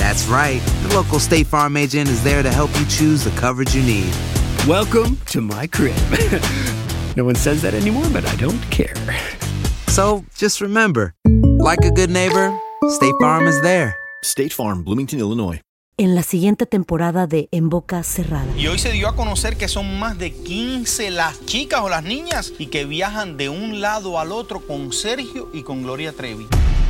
That's right. The local State Farm agent is there to help you choose the coverage you need. Welcome to my crib. no one says that anymore, but I don't care. So just remember, like a good neighbor, State Farm is there. State Farm, Bloomington, Illinois. en la siguiente temporada de En Boca Cerrada. Y hoy se dio a conocer que son más de 15 las chicas o las niñas y que viajan de un lado al otro con Sergio y con Gloria Trevi.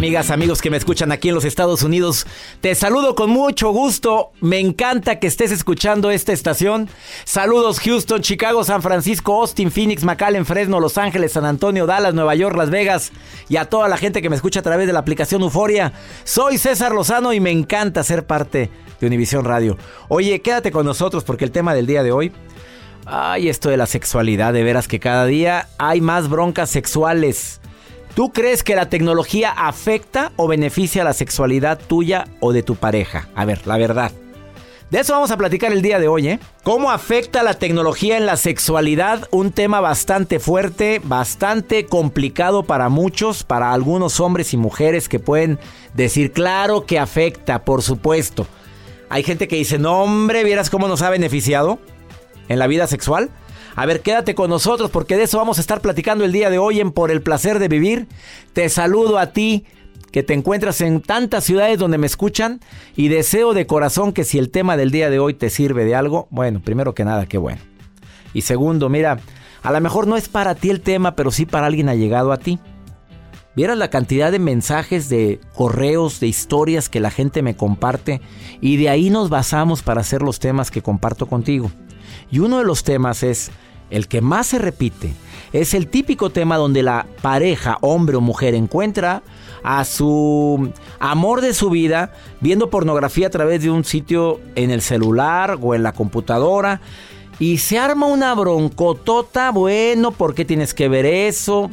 Amigas, amigos que me escuchan aquí en los Estados Unidos, te saludo con mucho gusto. Me encanta que estés escuchando esta estación. Saludos Houston, Chicago, San Francisco, Austin, Phoenix, McAllen, Fresno, Los Ángeles, San Antonio, Dallas, Nueva York, Las Vegas y a toda la gente que me escucha a través de la aplicación Euforia. Soy César Lozano y me encanta ser parte de Univisión Radio. Oye, quédate con nosotros porque el tema del día de hoy Ay, esto de la sexualidad, de veras que cada día hay más broncas sexuales. ¿Tú crees que la tecnología afecta o beneficia la sexualidad tuya o de tu pareja? A ver, la verdad. De eso vamos a platicar el día de hoy, ¿eh? ¿Cómo afecta la tecnología en la sexualidad? Un tema bastante fuerte, bastante complicado para muchos, para algunos hombres y mujeres que pueden decir, claro que afecta, por supuesto. Hay gente que dice, no hombre, ¿vieras cómo nos ha beneficiado en la vida sexual? A ver, quédate con nosotros porque de eso vamos a estar platicando el día de hoy en Por el Placer de Vivir. Te saludo a ti que te encuentras en tantas ciudades donde me escuchan y deseo de corazón que si el tema del día de hoy te sirve de algo, bueno, primero que nada, qué bueno. Y segundo, mira, a lo mejor no es para ti el tema, pero sí para alguien ha llegado a ti. Vieras la cantidad de mensajes, de correos, de historias que la gente me comparte y de ahí nos basamos para hacer los temas que comparto contigo. Y uno de los temas es, el que más se repite, es el típico tema donde la pareja, hombre o mujer, encuentra a su amor de su vida viendo pornografía a través de un sitio en el celular o en la computadora. Y se arma una broncotota, bueno, ¿por qué tienes que ver eso?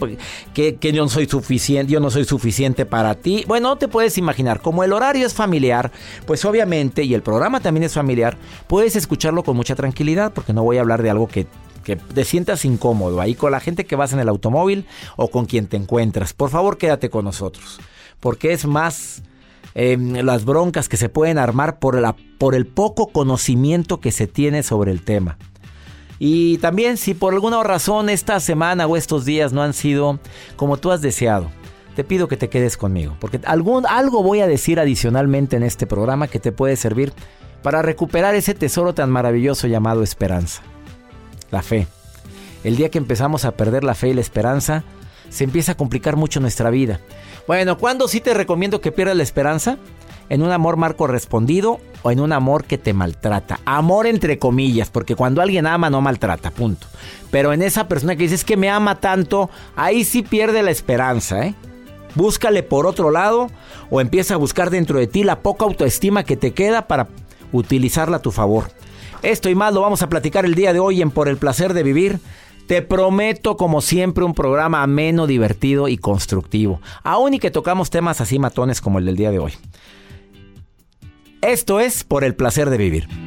Que, yo no soy suficiente, yo no soy suficiente para ti. Bueno, no te puedes imaginar, como el horario es familiar, pues obviamente, y el programa también es familiar, puedes escucharlo con mucha tranquilidad, porque no voy a hablar de algo que te sientas incómodo ahí con la gente que vas en el automóvil o con quien te encuentras. Por favor, quédate con nosotros, porque es más eh, las broncas que se pueden armar por, la, por el poco conocimiento que se tiene sobre el tema. Y también si por alguna razón esta semana o estos días no han sido como tú has deseado, te pido que te quedes conmigo, porque algún, algo voy a decir adicionalmente en este programa que te puede servir para recuperar ese tesoro tan maravilloso llamado esperanza. La fe. El día que empezamos a perder la fe y la esperanza, se empieza a complicar mucho nuestra vida. Bueno, ¿cuándo sí te recomiendo que pierdas la esperanza? En un amor mal correspondido o en un amor que te maltrata. Amor entre comillas, porque cuando alguien ama no maltrata, punto. Pero en esa persona que dices que me ama tanto, ahí sí pierde la esperanza, ¿eh? Búscale por otro lado o empieza a buscar dentro de ti la poca autoestima que te queda para utilizarla a tu favor. Esto y más lo vamos a platicar el día de hoy en Por el Placer de Vivir. Te prometo, como siempre, un programa ameno, divertido y constructivo. Aún y que tocamos temas así matones como el del día de hoy. Esto es Por el Placer de Vivir.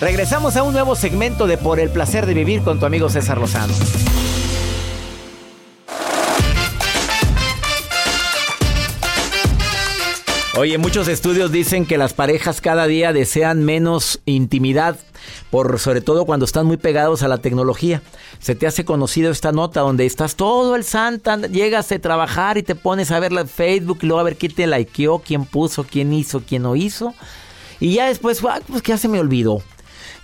Regresamos a un nuevo segmento de Por el placer de vivir con tu amigo César Lozano. Oye, muchos estudios dicen que las parejas cada día desean menos intimidad, por sobre todo cuando están muy pegados a la tecnología. Se te hace conocido esta nota donde estás todo el santa, llegas de trabajar y te pones a ver la Facebook y luego a ver quién te likeó, quién puso, quién hizo, quién no hizo. Y ya después, ah, pues ya se me olvidó.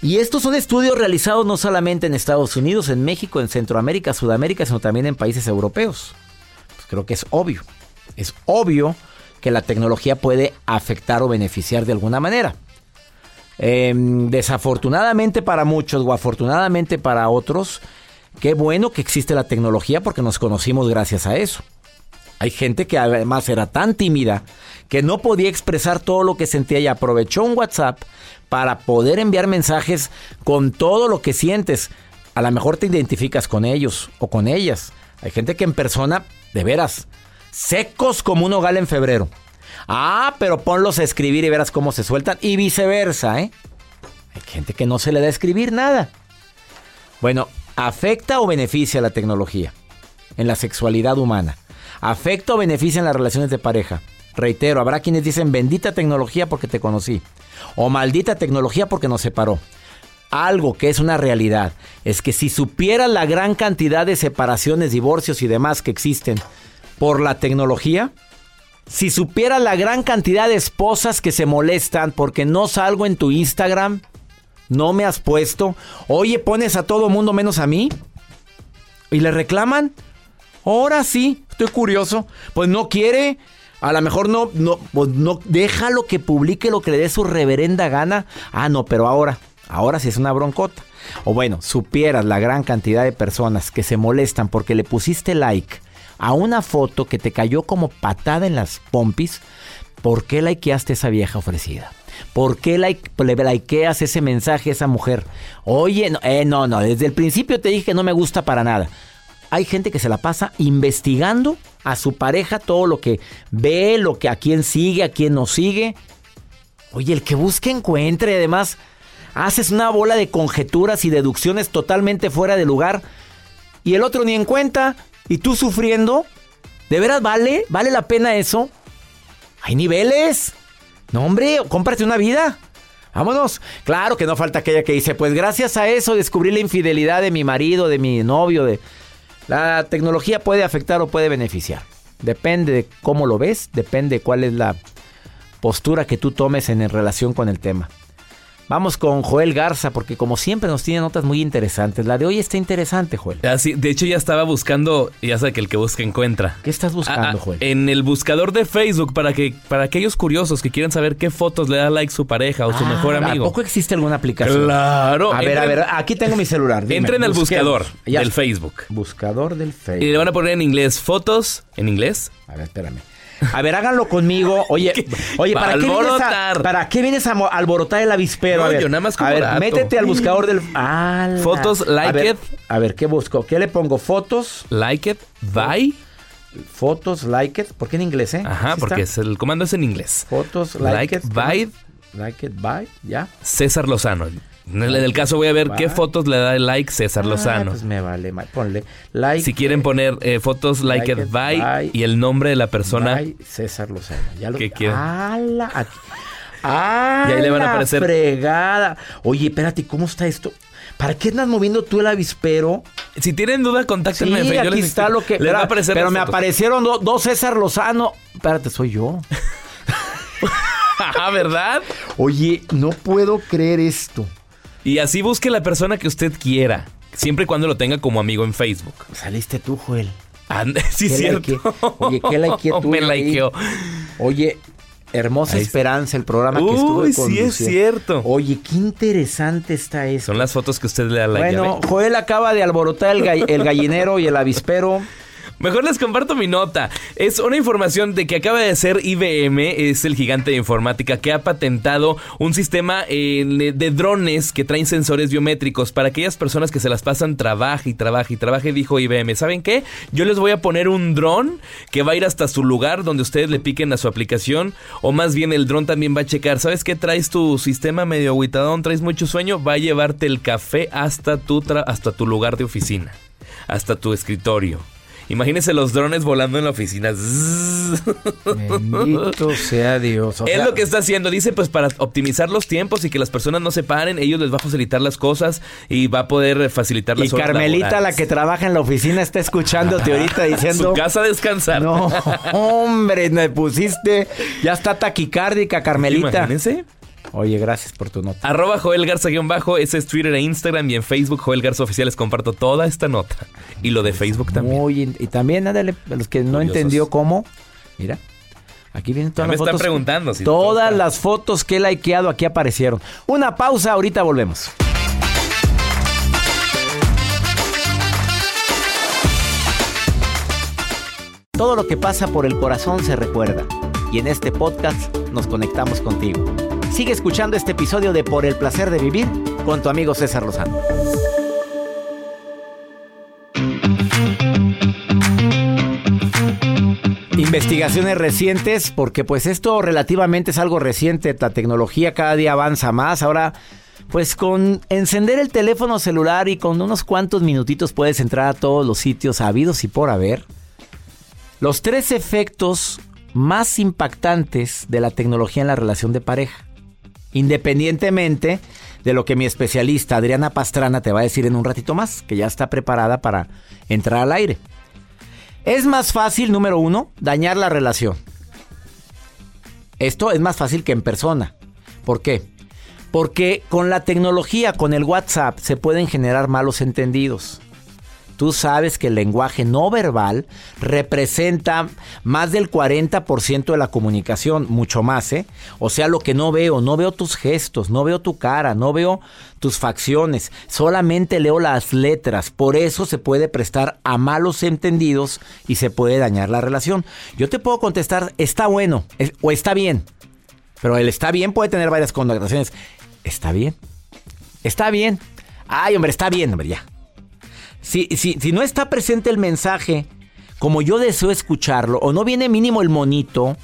Y estos son estudios realizados no solamente en Estados Unidos, en México, en Centroamérica, Sudamérica, sino también en países europeos. Pues creo que es obvio. Es obvio que la tecnología puede afectar o beneficiar de alguna manera. Eh, desafortunadamente para muchos o afortunadamente para otros, qué bueno que existe la tecnología porque nos conocimos gracias a eso. Hay gente que además era tan tímida que no podía expresar todo lo que sentía y aprovechó un WhatsApp para poder enviar mensajes con todo lo que sientes. A lo mejor te identificas con ellos o con ellas. Hay gente que en persona, de veras, secos como un hogal en febrero. Ah, pero ponlos a escribir y verás cómo se sueltan. Y viceversa, ¿eh? Hay gente que no se le da a escribir nada. Bueno, ¿afecta o beneficia la tecnología en la sexualidad humana? ¿Afecta o beneficia en las relaciones de pareja? Reitero, habrá quienes dicen bendita tecnología porque te conocí. O maldita tecnología porque nos separó. Algo que es una realidad es que si supieras la gran cantidad de separaciones, divorcios y demás que existen por la tecnología, si supieras la gran cantidad de esposas que se molestan porque no salgo en tu Instagram, no me has puesto, oye, pones a todo mundo menos a mí, y le reclaman, ahora sí, estoy curioso, pues no quiere, a lo mejor no, no, pues no, déjalo que publique lo que le dé su reverenda gana, ah, no, pero ahora, ahora sí es una broncota. O bueno, supieras la gran cantidad de personas que se molestan porque le pusiste like a una foto que te cayó como patada en las pompis, ¿por qué likeaste esa vieja ofrecida? ¿Por qué like, le likeas ese mensaje a esa mujer? Oye, no, eh, no, no, desde el principio te dije que no me gusta para nada. Hay gente que se la pasa investigando a su pareja todo lo que ve, lo que a quién sigue, a quién no sigue. Oye, el que busque encuentre, además, haces una bola de conjeturas y deducciones totalmente fuera de lugar y el otro ni en cuenta y tú sufriendo. ¿De veras vale? ¿Vale la pena eso? Hay niveles. No, hombre, cómprate una vida. Vámonos. Claro que no falta aquella que dice, pues gracias a eso descubrí la infidelidad de mi marido, de mi novio, de... La tecnología puede afectar o puede beneficiar. Depende de cómo lo ves, depende de cuál es la postura que tú tomes en relación con el tema. Vamos con Joel Garza, porque como siempre nos tiene notas muy interesantes. La de hoy está interesante, Joel. Ah, sí, de hecho ya estaba buscando, ya sabe que el que busca encuentra. ¿Qué estás buscando, Ah, ah, Joel? En el buscador de Facebook, para que para aquellos curiosos que quieran saber qué fotos le da like su pareja o su Ah, mejor amigo. ¿A poco existe alguna aplicación? Claro. A ver, a ver, aquí tengo mi celular. dime, Entren al busquemos. buscador Ya del. Facebook. Buscador del Y Facebook. le van a poner en inglés fotos. ¿En inglés? A ver, espérame. A ver, háganlo conmigo. Oye, oye, Va a ¿para qué, vienes a. ¿para qué vienes a alborotar el avispero? No, a ver, yo nada más como A ver, métete al buscador del... Ah, la- Fotos, a like ver, it. A ver, ¿qué busco? ¿Qué le pongo? Fotos, Like it, bye. fotos, like it. ¿Por qué en inglés, eh? Ajá, ¿Sí porque es el comando es en inglés. Fotos, like, Like, it. bye, Like it, bye, ya. César Lozano. En el, caso voy a ver qué Bye. fotos le da el like César Ah, Lozano. pues me vale, mal. ponle like. si quieren poner eh, fotos like, like it, bye, bye. y el nombre de la persona. César Lozano. Ya lo ¿Qué quieren? ¡Hala! Aquí, Ah, Y ahí le van a aparecer- fregada. Oye, espérate, ¿cómo está esto? ¿Para qué andas moviendo tú el avispero? Si tienen duda, Sí, contáctenme. Yo aquí les está lo que... Les va a aparecer pero me fotos. aparecieron do- dos César Lozano. Espérate, soy yo. Ah, ¿verdad? Oye, no puedo creer esto. Y así busque la persona que usted quiera. Siempre y cuando lo tenga como amigo en Facebook. Saliste tú, Joel. Anda, sí, ¿Qué cierto. Oye, ¿qué likeé tú Me likeó. Oye, Hermosa Esperanza, el programa que estuve Uy, sí es cierto. Oye, qué interesante está esto. Son las fotos que usted le da like. ¿ya Bueno? Joel acaba de alborotar el, gall- el gallinero y el avispero. Mejor les comparto mi nota. Es una información de que acaba de ser IBM, es el gigante de informática, que ha patentado un sistema eh, de drones que traen sensores biométricos para aquellas personas que se las pasan trabaja y trabaja y trabaja. Y dijo IBM, ¿saben qué? Yo les voy a poner un dron que va a ir hasta su lugar donde ustedes le piquen a su aplicación. O más bien el dron también va a checar, ¿sabes qué? Traes tu sistema medio aguitadón, traes mucho sueño, va a llevarte el café hasta tu, hasta tu lugar de oficina, hasta tu escritorio. Imagínense los drones volando en la oficina. Bendito sea Dios. O es lo que está haciendo. Dice, pues para optimizar los tiempos y que las personas no se paren, ellos les va a facilitar las cosas y va a poder facilitar las Y horas Carmelita, la que trabaja en la oficina, está escuchándote ahorita diciendo... Su casa a descansar. No, hombre, me pusiste... Ya está taquicárdica, Carmelita. Imagínense. Oye, gracias por tu nota. Arroba Joel Garza guion bajo, ese es Twitter e Instagram y en Facebook Joel Garza Oficial les comparto toda esta nota. Y lo de Facebook también. Muy y también, ándale, a los que no Curiosos. entendió cómo, mira, aquí vienen todas Ya me las están fotos. preguntando si todas está- las fotos que he likeado aquí aparecieron. Una pausa, ahorita volvemos. Todo lo que pasa por el corazón se recuerda. Y en este podcast nos conectamos contigo. Sigue escuchando este episodio de Por el placer de vivir con tu amigo César Lozano. Investigaciones recientes, porque pues esto relativamente es algo reciente, la tecnología cada día avanza más. Ahora, pues con encender el teléfono celular y con unos cuantos minutitos puedes entrar a todos los sitios habidos y por haber. Los tres efectos más impactantes de la tecnología en la relación de pareja. Independientemente de lo que mi especialista Adriana Pastrana te va a decir en un ratito más, que ya está preparada para entrar al aire. Es más fácil, número uno, dañar la relación. Esto es más fácil que en persona. ¿Por qué? Porque con la tecnología, con el WhatsApp, se pueden generar malos entendidos. Tú sabes que el lenguaje no verbal representa más del 40% de la comunicación, mucho más, ¿eh? O sea, lo que no veo, no veo tus gestos, no veo tu cara, no veo tus facciones, solamente leo las letras. Por eso se puede prestar a malos entendidos y se puede dañar la relación. Yo te puedo contestar, está bueno o está bien, pero el está bien puede tener varias connotaciones. Está bien, está bien. Ay, hombre, está bien, hombre, ya. Si, si, si no está presente el mensaje como yo deseo escucharlo, o no viene mínimo el monito,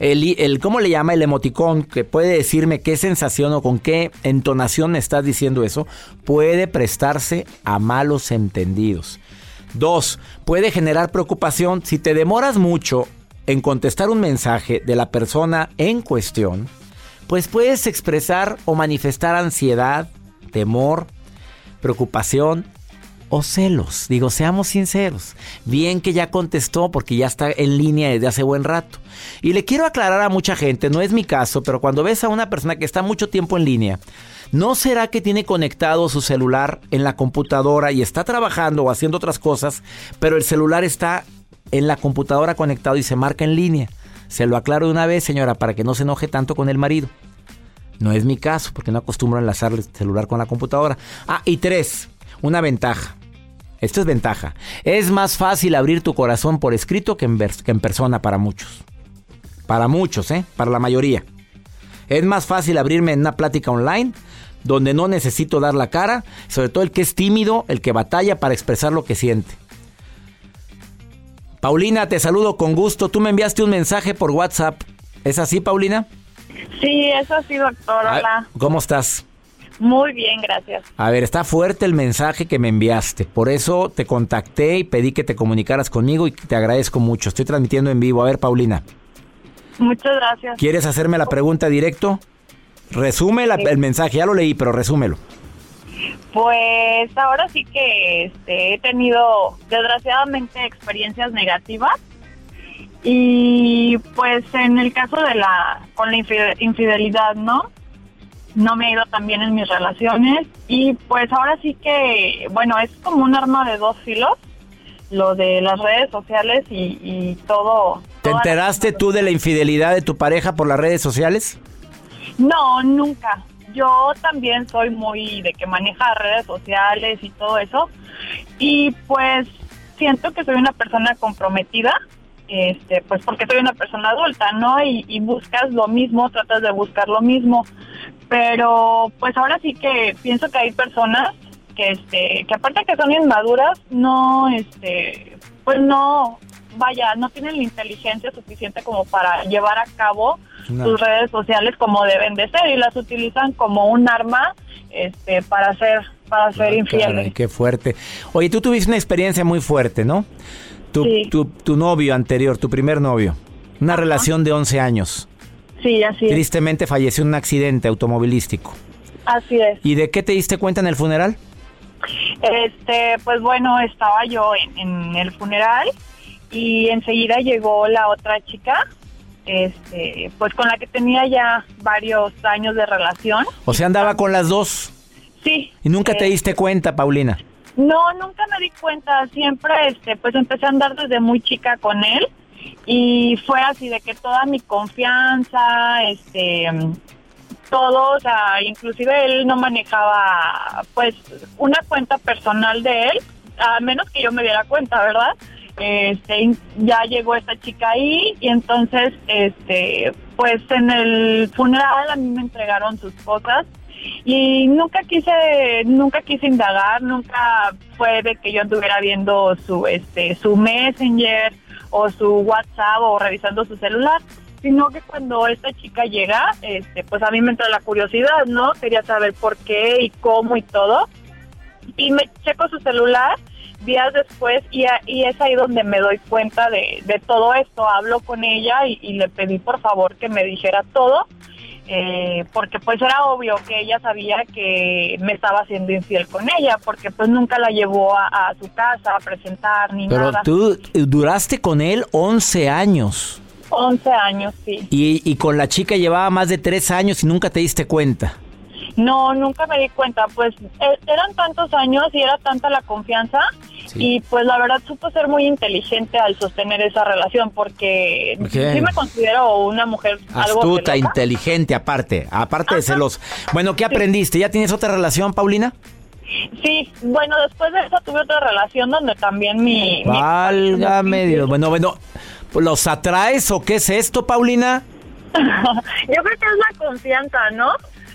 el, el ¿cómo le llama? El emoticón, que puede decirme qué sensación o con qué entonación me estás diciendo eso, puede prestarse a malos entendidos. Dos, puede generar preocupación si te demoras mucho en contestar un mensaje de la persona en cuestión, pues puedes expresar o manifestar ansiedad, temor, preocupación o celos. Digo, seamos sinceros. Bien que ya contestó porque ya está en línea desde hace buen rato. Y le quiero aclarar a mucha gente, no es mi caso, pero cuando ves a una persona que está mucho tiempo en línea, ¿no será que tiene conectado su celular en la computadora y está trabajando o haciendo otras cosas, pero el celular está en la computadora conectado y se marca en línea? Se lo aclaro de una vez, señora, para que no se enoje tanto con el marido. No es mi caso, porque no acostumbro a enlazar el celular con la computadora. Ah, y tres, una ventaja. Esto es ventaja. Es más fácil abrir tu corazón por escrito que en, que en persona para muchos. Para muchos, ¿eh? Para la mayoría. Es más fácil abrirme en una plática online donde no necesito dar la cara, sobre todo el que es tímido, el que batalla para expresar lo que siente. Paulina, te saludo con gusto. Tú me enviaste un mensaje por WhatsApp. ¿Es así, Paulina? Sí, eso sí, doctor. Hola. ¿Cómo estás? Muy bien, gracias. A ver, está fuerte el mensaje que me enviaste. Por eso te contacté y pedí que te comunicaras conmigo y te agradezco mucho. Estoy transmitiendo en vivo. A ver, Paulina. Muchas gracias. ¿Quieres hacerme la pregunta directo? Resume la- el mensaje, ya lo leí, pero resúmelo. Pues ahora sí que este, he tenido desgraciadamente experiencias negativas y pues en el caso de la con la infide- infidelidad, ¿no? No me ha ido tan bien en mis relaciones y pues ahora sí que, bueno, es como un arma de dos filos, lo de las redes sociales y, y todo. ¿Te enteraste tú de la infidelidad de tu pareja por las redes sociales? No, nunca. Yo también soy muy de que maneja redes sociales y todo eso. Y pues siento que soy una persona comprometida, este, pues porque soy una persona adulta, ¿no? Y, y buscas lo mismo, tratas de buscar lo mismo. Pero pues ahora sí que pienso que hay personas que este, que aparte que son inmaduras, no, este, pues no, vaya, no tienen la inteligencia suficiente como para llevar a cabo No. sus redes sociales como deben de ser y las utilizan como un arma este para ser para ser Caray, infieles. qué fuerte. Oye, tú tuviste una experiencia muy fuerte, ¿no? Tu, Sí. tu, tu novio anterior, tu primer novio. Una relación de 11 años. Sí, así es. Tristemente falleció en un accidente automovilístico. Así es. ¿Y de qué te diste cuenta en el funeral? Este, pues bueno, estaba yo en, en el funeral y enseguida llegó la otra chica, este, pues con la que tenía ya varios años de relación. O sea, andaba con las dos. Sí. Y nunca te eh, diste cuenta, Paulina. No, nunca me di cuenta. Siempre, este, pues empecé a andar desde muy chica con él y fue así de que toda mi confianza, este, todo, o sea, inclusive él no manejaba, pues, una cuenta personal de él, a menos que yo me diera cuenta, ¿verdad? Este, ya llegó esta chica ahí y entonces, este, pues en el funeral a mí me entregaron sus cosas y nunca quise nunca quise indagar nunca fue de que yo anduviera viendo su este su messenger o su whatsapp o revisando su celular sino que cuando esta chica llega este pues a mí me entra la curiosidad no quería saber por qué y cómo y todo. Y me checo su celular días después y, a- y es ahí donde me doy cuenta de, de todo esto. Hablo con ella y, y le pedí por favor que me dijera todo eh, porque pues era obvio que ella sabía que me estaba haciendo infiel con ella, porque pues nunca la llevó a, a su casa a presentar ni Pero nada. tú duraste con él 11 años. 11 años, sí. Y, y con la chica llevaba más de 3 años y nunca te diste cuenta. No, nunca me di cuenta, pues e- eran tantos años y era tanta la confianza y pues la verdad supo ser muy inteligente al sostener esa relación porque sí me considero una mujer algo Astuta, celosa. inteligente, aparte, aparte de celos. Bueno, ¿qué aprendiste? ¿Ya tienes otra relación, Paulina? Sí, bueno, después de eso tuve otra relación donde también mi... mi- Válgame Dios. Bueno, bueno, ¿los atraes o qué es esto, Paulina? Yo creo que es la confianza, ¿no?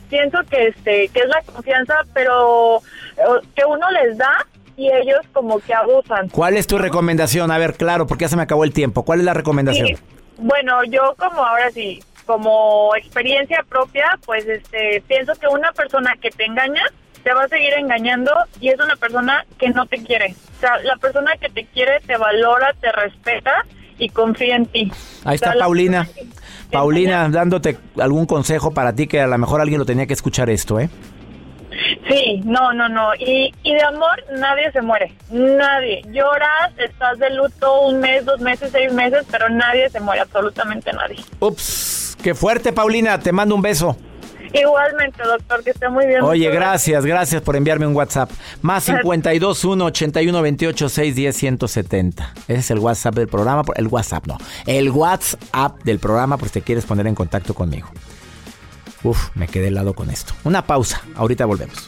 Pienso que este que es la confianza, pero eh, que uno les da y ellos como que abusan. ¿Cuál es tu recomendación? A ver, claro, porque ya se me acabó el tiempo. ¿Cuál es la recomendación? Sí. Bueno, yo como ahora sí, como experiencia propia, pues este pienso que una persona que te engaña te va a seguir engañando y es una persona que no te quiere. O sea, la persona que te quiere te valora, te respeta y confía en ti. Ahí O sea, está Paulina. Paulina, dándote algún consejo para ti que a lo mejor alguien lo tenía que escuchar esto, ¿eh? Sí, no, no, no. Y, y de amor nadie se muere. Nadie. Lloras, estás de luto un mes, dos meses, seis meses, pero nadie se muere, absolutamente nadie. Ups, qué fuerte, Paulina. Te mando un beso. Igualmente, doctor, que esté muy bien. Oye, gracias, gracias por enviarme un WhatsApp. Más 52 1 81 28 610 170. Ese es el WhatsApp del programa. El WhatsApp, no. El WhatsApp del programa por si te quieres poner en contacto conmigo. Uf, me quedé helado con esto. Una pausa. Ahorita volvemos.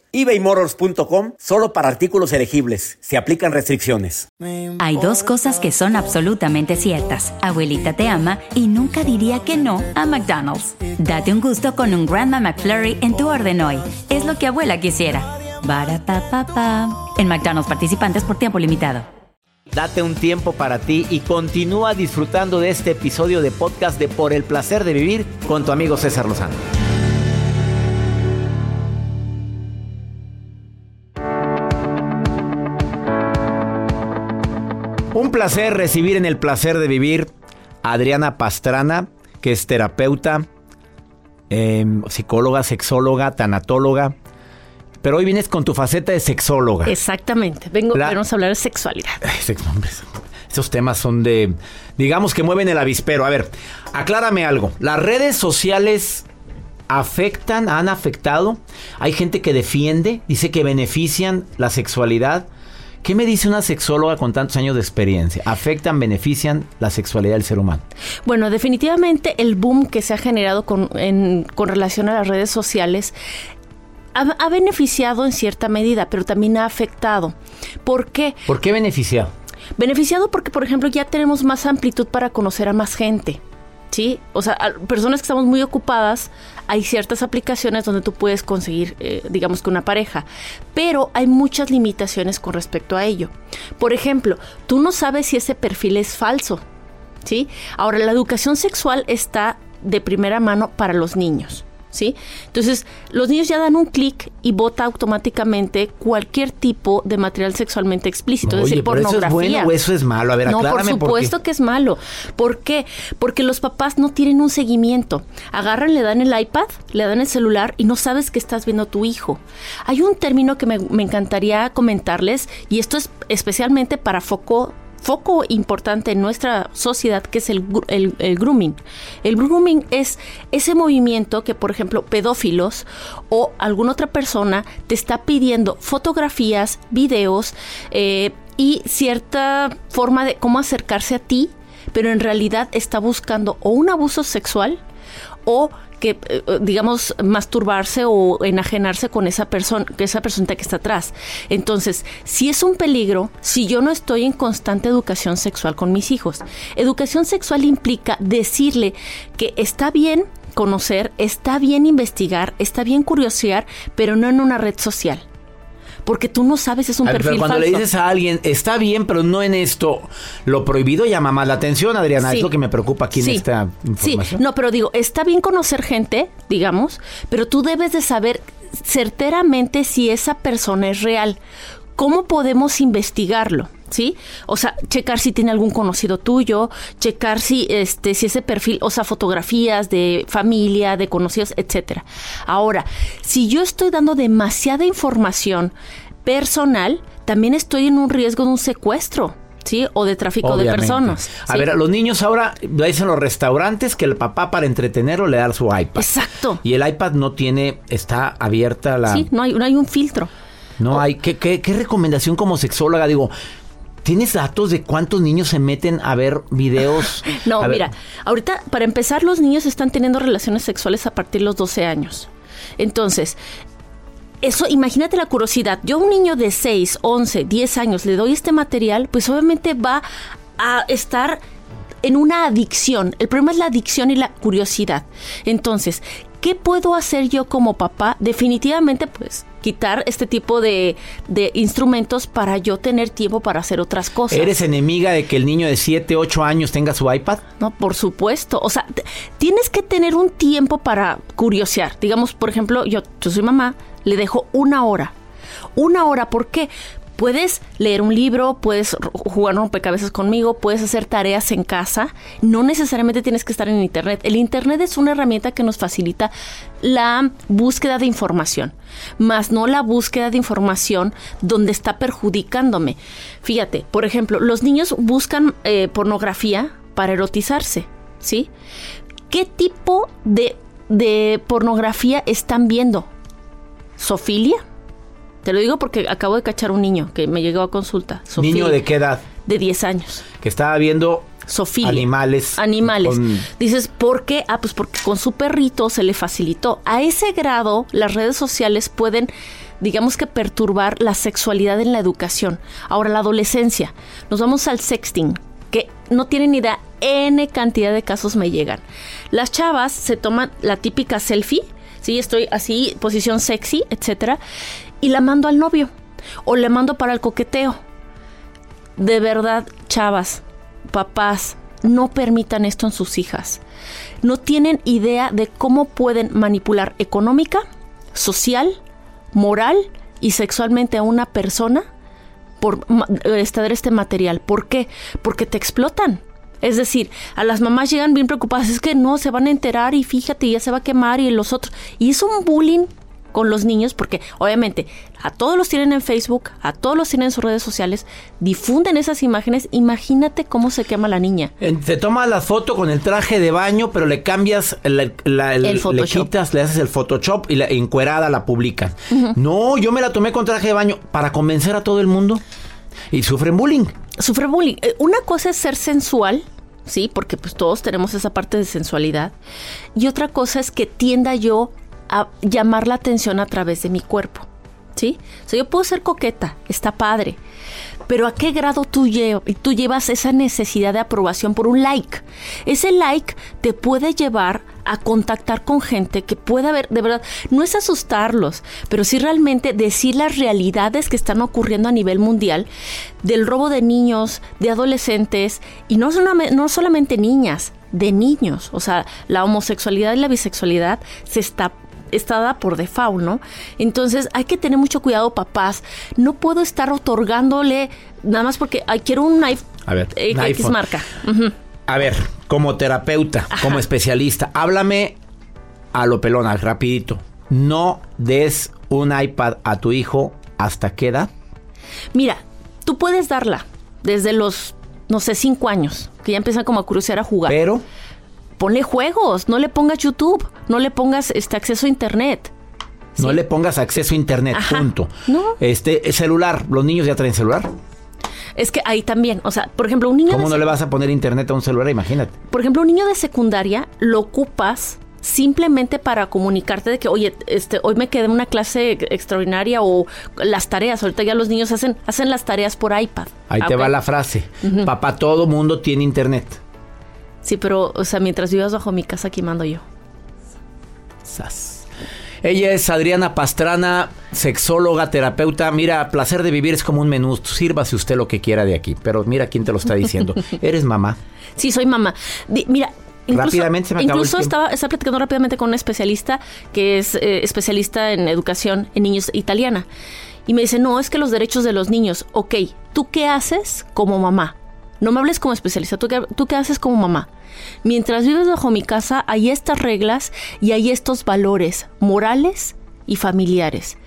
ebaymotors.com solo para artículos elegibles. Se aplican restricciones. Hay dos cosas que son absolutamente ciertas. Abuelita te ama y nunca diría que no a McDonald's. Date un gusto con un Grandma McFlurry en tu orden hoy. Es lo que abuela quisiera. Barata En McDonald's participantes por tiempo limitado. Date un tiempo para ti y continúa disfrutando de este episodio de podcast de Por el placer de vivir con tu amigo César Lozano. Un placer recibir en el placer de vivir a Adriana Pastrana, que es terapeuta, em, psicóloga, sexóloga, tanatóloga. Pero hoy vienes con tu faceta de sexóloga. Exactamente. Vengo, La- a hablar de sexualidad. Esos temas son de, digamos que mueven el avispero. A ver, aclárame algo. ¿Las redes sociales afectan, han afectado? Hay gente que defiende, dice que benefician la sexualidad. ¿Qué me dice una sexóloga con tantos años de experiencia? ¿Afectan, benefician la sexualidad del ser humano? Bueno, definitivamente el boom que se ha generado con, en- con relación a las redes sociales ha, ha beneficiado en cierta medida, pero también ha afectado. ¿Por qué? ¿Por qué beneficiado? Beneficiado porque, por ejemplo, ya tenemos más amplitud para conocer a más gente. ¿Sí? O sea, personas que estamos muy ocupadas, hay ciertas aplicaciones donde tú puedes conseguir, eh, digamos que una pareja, pero hay muchas limitaciones con respecto a ello. Por ejemplo, tú no sabes si ese perfil es falso, ¿sí? Ahora, la educación sexual está de primera mano para los niños, ¿sí? Entonces, los niños ya dan un clic y vota automáticamente cualquier tipo de material sexualmente explícito, es Oye, decir, pero eso es pornografía. bueno o eso es malo. A ver, no, por aclárame por supuesto que es malo. ¿Por qué? Porque los papás no tienen un seguimiento. Agarran, le dan el iPad, le dan el celular y no sabes que estás viendo a tu hijo. Hay un término que me, me encantaría comentarles y esto es especialmente para foco foco importante en nuestra sociedad que es el, el- el grooming. El grooming es ese movimiento que, por ejemplo, pedófilos o alguna otra persona te está pidiendo fotografías, videos eh, y cierta forma de cómo acercarse a ti, pero en realidad está buscando o un abuso sexual o que eh, digamos masturbarse o enajenarse con esa persona, esa persona que está atrás. Entonces, si es un peligro, si yo no estoy en constante educación sexual con mis hijos. Educación sexual implica decirle que está bien conocer, está bien investigar, está bien curiosear, pero no en una red social. Porque tú no sabes es un perfil pero cuando falso. le dices a alguien, está bien, pero no en esto, lo prohibido llama más la atención, Adriana. Sí. Es lo que me preocupa aquí Sí. en esta Sí, información. no, pero digo, está bien conocer gente, digamos, pero tú debes de saber certeramente si esa persona es real. ¿Cómo podemos investigarlo? ¿Sí? O sea, checar si tiene algún conocido tuyo, checar si este si ese perfil, o sea, fotografías de familia, de conocidos, etcétera. Ahora, si yo estoy dando demasiada información personal, también estoy en un riesgo de un secuestro, ¿sí? O de tráfico de personas. A ¿sí? ver, a los niños ahora dicen los restaurantes que el papá para entretenerlo le da su iPad. Exacto. Y el iPad no tiene, está abierta la... Sí, no hay, no hay un filtro. No hay. ¿Qué, qué, qué recomendación como sexóloga? Digo, ¿tienes datos de cuántos niños se meten a ver videos? No, ver, mira, ahorita para empezar los niños están teniendo relaciones sexuales a partir de los 12 años. Entonces, eso, imagínate la curiosidad. Yo a un niño de 6, 11, 10 años le doy este material, pues obviamente va a estar en una adicción. El problema es la adicción y la curiosidad. Entonces, ¿qué puedo hacer yo como papá? Definitivamente, pues, quitar este tipo de, de instrumentos para yo tener tiempo para hacer otras cosas. ¿Eres enemiga de que el niño de 7, 8 años tenga su iPad? No, por supuesto. O sea, tienes que tener un tiempo para curiosear. Digamos, por ejemplo, yo, yo soy mamá, le dejo una hora. Una hora, ¿por qué? Puedes leer un libro, puedes jugar rompecabezas conmigo, puedes hacer tareas en casa. No necesariamente tienes que estar en Internet. El Internet es una herramienta que nos facilita la búsqueda de información, más no la búsqueda de información donde está perjudicándome. Fíjate, por ejemplo, los niños buscan eh, pornografía para erotizarse, ¿sí? ¿Qué tipo de, de pornografía están viendo? ¿Sofilia? Te lo digo porque acabo de cachar un niño que me llegó a consulta. ¿Niño Sofilia, de qué edad? De 10 años. Que estaba viendo Sofilia. Animales. Animales. con- Dices, ¿por qué? Ah, pues porque con su perrito se le facilitó. A ese grado, las redes sociales pueden, digamos que, perturbar la sexualidad en la educación. Ahora, la adolescencia. Nos vamos al sexting, que no tienen ni idea, N cantidad de casos me llegan. Las chavas se toman la típica selfie, sí, estoy así, posición sexy, etcétera, y la mando al novio. O le mando para el coqueteo de verdad, chavas, papás, no permitan esto en sus hijas. No tienen idea de cómo pueden manipular económica, social, moral y sexualmente a una persona por estar este material. ¿Por qué? Porque te explotan. Es decir, a las mamás llegan bien preocupadas, es que no, se van a enterar y fíjate, ya se va a quemar y los otros. Y es un bullying con los niños porque obviamente a todos los tienen en Facebook, a todos los tienen en sus redes sociales, difunden esas imágenes, imagínate cómo se quema la niña. Te tomas la foto con el traje de baño, pero le cambias, la- la- el- El le quitas, le haces el Photoshop y la encuerada la publican. No, yo me la tomé con traje de baño para convencer a todo el mundo. Y sufren bullying. Sufre bullying. Eh, Una cosa es ser sensual, sí, porque pues todos tenemos esa parte de sensualidad. Y otra cosa es que tienda yo llamar la atención a través de mi cuerpo, ¿sí? O sea, yo puedo ser coqueta, está padre. Pero ¿a qué grado tú, lle- tú llevas esa necesidad de aprobación por un like? Ese like te puede llevar a contactar con gente que puede haber, de verdad, no es asustarlos, pero sí realmente decir las realidades que están ocurriendo a nivel mundial del robo de niños, de adolescentes, y no, no solamente niñas, de niños. O sea, la homosexualidad y la bisexualidad se está está dada por default, ¿no? Entonces hay que tener mucho cuidado, papás. No puedo estar otorgándole nada más porque ay, quiero un iPhone, A ver, eh, X iPhone. marca. A ver, como terapeuta, como especialista, háblame a lo pelona, rapidito. No des un iPad a tu hijo hasta qué edad. Mira, tú puedes darla desde los, no sé, cinco años, que ya empiezan como a crucear a jugar. Pero ponle juegos, no le pongas YouTube, no le pongas este acceso a internet. No le pongas acceso a internet, Ajá. punto. No. Este, celular, los niños ya traen celular. Es que ahí también, o sea, por ejemplo, un niño ¿Cómo no le vas a poner internet a un celular? Imagínate. por ejemplo, un niño de secundaria lo ocupas simplemente para comunicarte de que, oye, este, hoy me quedé en una clase extraordinaria o las tareas. Ahorita ya los niños hacen, hacen las tareas por iPad. Ahí te Ah, va la frase. Papá, todo mundo tiene internet. Sí, pero, o sea, mientras vivas bajo mi casa, aquí mando yo. Sas. Ella es Adriana Pastrana, sexóloga, terapeuta. Mira, placer de vivir es como un menú. Sírvase usted lo que quiera de aquí. Pero mira quién te lo está diciendo. Eres mamá. Sí, soy mamá. Mira. Incluso, Rápidamente se me acabó incluso estaba, estaba platicando rápidamente con una especialista que es eh, especialista en educación en niños italiana. Y me dice, no, es que los derechos de los niños, ok, ¿tú qué haces como mamá? No me hables como especialista, ¿tú qué, tú qué haces como mamá? Mientras vives bajo mi casa, hay estas reglas y hay estos valores morales y familiares.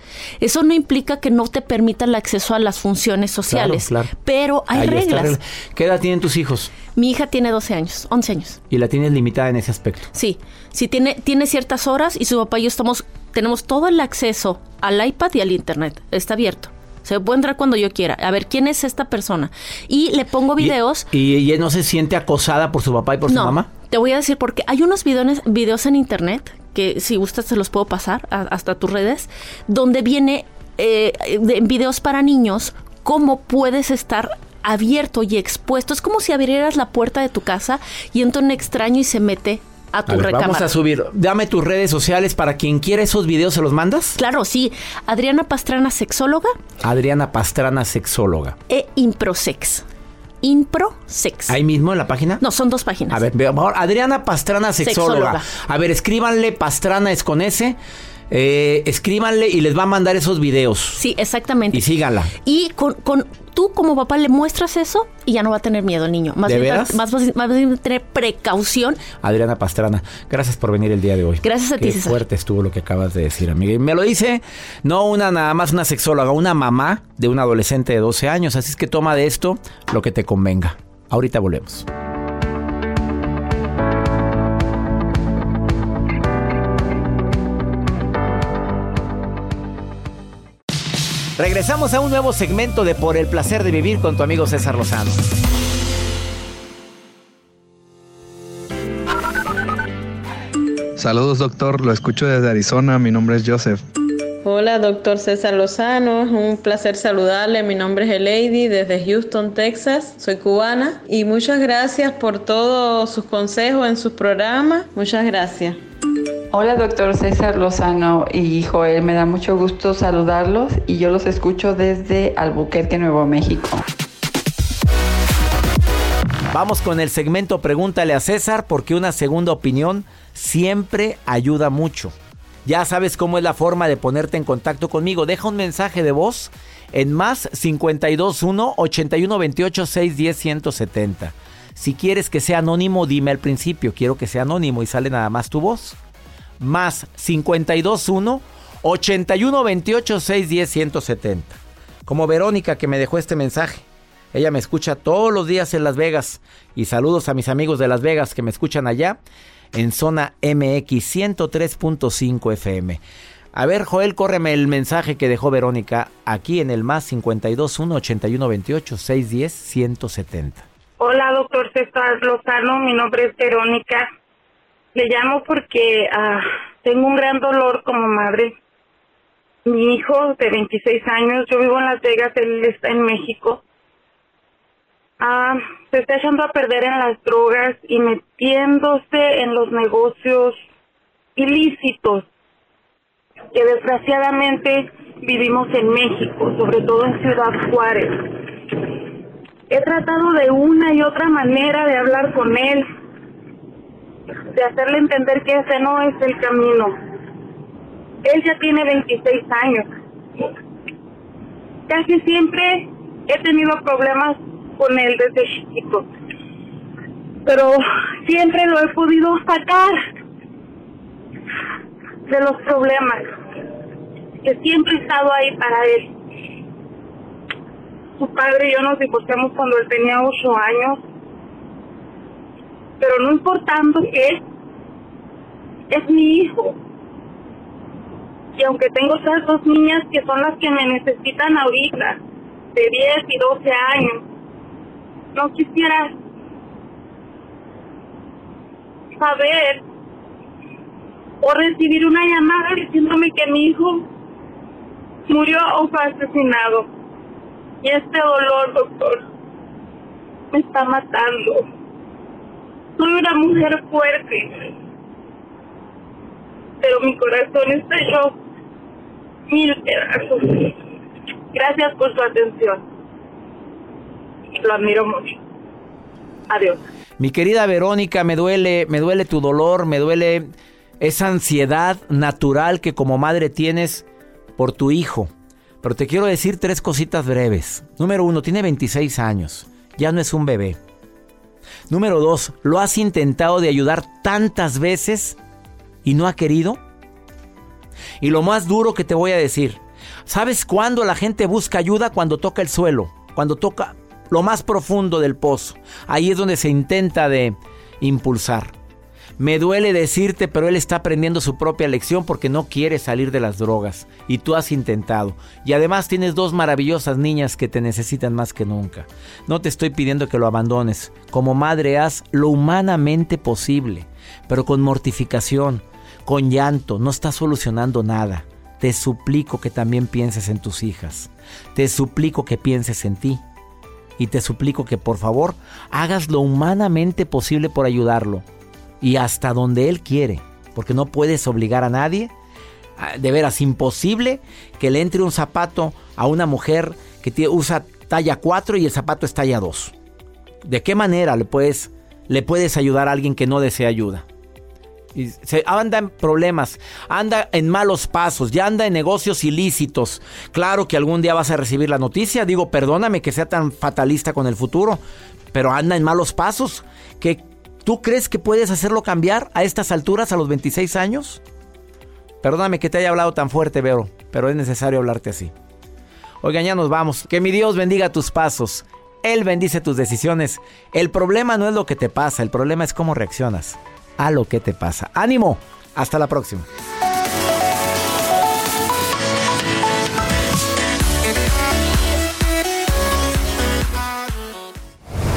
Eso no implica que no te permitan el acceso a las funciones sociales, Claro, claro. pero hay Ahí reglas. regla. ¿Qué edad tienen tus hijos? Mi hija tiene 12 años, 11 años. Y la tienes limitada en ese aspecto. Sí, sí tiene, tiene ciertas horas y su papá y yo estamos, tenemos todo el acceso al iPad y al internet. Está abierto. Se puede entrar cuando yo quiera. A ver, ¿quién es esta persona? Y le pongo videos. ¿Y ella no se siente acosada por su papá y por su mamá? te voy a decir porque hay unos videos, videos en internet que si gustas se los puedo pasar a- hasta tus redes, donde viene eh, de- videos para niños cómo puedes estar abierto y expuesto. Es como si abrieras la puerta de tu casa y entra un extraño y se mete a tu A ver, recámara. vamos a subir. Dame tus redes sociales para quien quiera esos videos, ¿se los mandas? Claro, sí. Adriana Pastrana, sexóloga Adriana Pastrana, sexóloga. e Improsex. Improsex. Ahí mismo en la página. No, son dos páginas. A ver, ve- ahora, Adriana Pastrana, sexóloga. Sexóloga. A ver, escríbanle, Pastrana es con S. Eh, escríbanle y les va a mandar esos videos. Sí, exactamente. Y síganla. Y con, con tú como papá le muestras eso y ya no va a tener miedo el niño. Más ¿De bien, va- veras? Más, más, más bien tener precaución. Adriana Pastrana, gracias por venir el día de hoy. Gracias a ti, César. fuerte estuvo lo que acabas de decir, amiga. Y me lo dice no una nada más una sexóloga, una mamá de un adolescente de 12 años. Así es que toma de esto lo que te convenga. Ahorita volvemos. Regresamos a un nuevo segmento de Por el placer de vivir con tu amigo César Lozano. Saludos doctor, lo escucho desde Arizona, mi nombre es Joseph. Hola doctor César Lozano, un placer saludarle, mi nombre es Elady desde Houston, Texas, soy cubana. Y muchas gracias por todos sus consejos en sus programas, muchas gracias. Hola, doctor César Lozano y Joel. Me da mucho gusto saludarlos y yo los escucho desde Albuquerque, Nuevo México. Vamos con el segmento Pregúntale a César porque una segunda opinión siempre ayuda mucho. Ya sabes cómo es la forma de ponerte en contacto conmigo. Deja un mensaje de voz en más 521 8128 610 170. Si quieres que sea anónimo, dime al principio, quiero que sea anónimo y sale nada más tu voz. Más 521 8128 610 170. Como Verónica que me dejó este mensaje. Ella me escucha todos los días en Las Vegas. Y saludos a mis amigos de Las Vegas que me escuchan allá en zona MX 103.5 FM. A ver, Joel, córreme el mensaje que dejó Verónica aquí en el más 521 81 28 610 170. Hola, doctor César Lozano. Mi nombre es Verónica. Le llamo porque ah, tengo un gran dolor como madre. Mi hijo de 26 años, yo vivo en Las Vegas, él está en México ah, se está echando a perder en las drogas y metiéndose en los negocios ilícitos que desgraciadamente vivimos en México, sobre todo en Ciudad Juárez. He tratado de una y otra manera de hablar con él, de hacerle entender que ese no es el camino. Él ya tiene 26 años. Casi siempre he tenido problemas con él desde chiquito. Pero siempre lo he podido sacar de los problemas. Que siempre he estado ahí para él. Su padre y yo nos divorciamos cuando él tenía ocho años. Pero no importando que es mi hijo. Y aunque tengo esas dos niñas que son las que me necesitan ahorita, de 10 y 12 años, no quisiera saber o recibir una llamada diciéndome que mi hijo murió o fue asesinado. Y este dolor, doctor, me está matando. Una mujer fuerte, pero mi corazón está hecho mil pedazos. Gracias por su atención. Lo admiro mucho. Adiós. Mi querida Verónica, me duele, me duele tu dolor, me duele esa ansiedad natural que como madre tienes por tu hijo. Pero te quiero decir tres cositas breves. Número uno, tiene 26 años. Ya no es un bebé. Número dos, ¿lo has intentado de ayudar tantas veces y no ha querido? Y lo más duro que te voy a decir, ¿sabes cuándo la gente busca ayuda? Cuando toca el suelo, cuando toca lo más profundo del pozo. Ahí es donde se intenta de impulsar. Me duele decirte, pero él está aprendiendo su propia lección porque no quiere salir de las drogas. Y tú has intentado. Y además tienes dos maravillosas niñas que te necesitan más que nunca. No te estoy pidiendo que lo abandones. Como madre haz lo humanamente posible. Pero con mortificación, con llanto, no estás solucionando nada. Te suplico que también pienses en tus hijas. Te suplico que pienses en ti y te suplico que por favor hagas lo humanamente posible por ayudarlo y hasta donde él quiere, porque no puedes obligar a nadie. Ah, de veras, imposible que le entre un zapato a una mujer que usa talla 4 y el zapato es talla 2. ¿De qué manera le puedes, le puedes ayudar a alguien que no desea ayuda? Se anda en problemas, anda en malos pasos, ya anda en negocios ilícitos. Claro que algún día vas a recibir la noticia, digo, perdóname que sea tan fatalista con el futuro, pero anda en malos pasos. ¿Que ¿Tú crees que puedes hacerlo cambiar a estas alturas, a los 26 años? Perdóname que te haya hablado tan fuerte, Vero, pero es necesario hablarte así. Oigan, ya nos vamos. Que mi Dios bendiga tus pasos. Él bendice tus decisiones. El problema no es lo que te pasa, el problema es cómo reaccionas a lo que te pasa. Ánimo, hasta la próxima.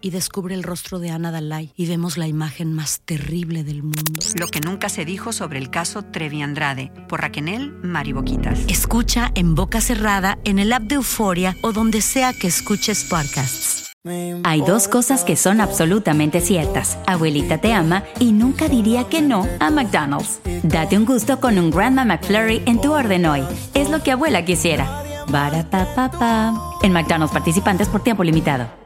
Y descubre el rostro de Ana Dalai y vemos la imagen más terrible del mundo. Lo que nunca se dijo sobre el caso Trevi Andrade por Raquel Mariboquitas. Escucha en boca cerrada, en el app de Euforia o donde sea que escuches podcasts. Hay dos cosas que son absolutamente ciertas. Abuelita te ama y nunca diría que no a McDonald's. Date un gusto con un Grandma McFlurry en tu orden hoy. Es lo que abuela quisiera. Barata En McDonald's participantes por tiempo limitado.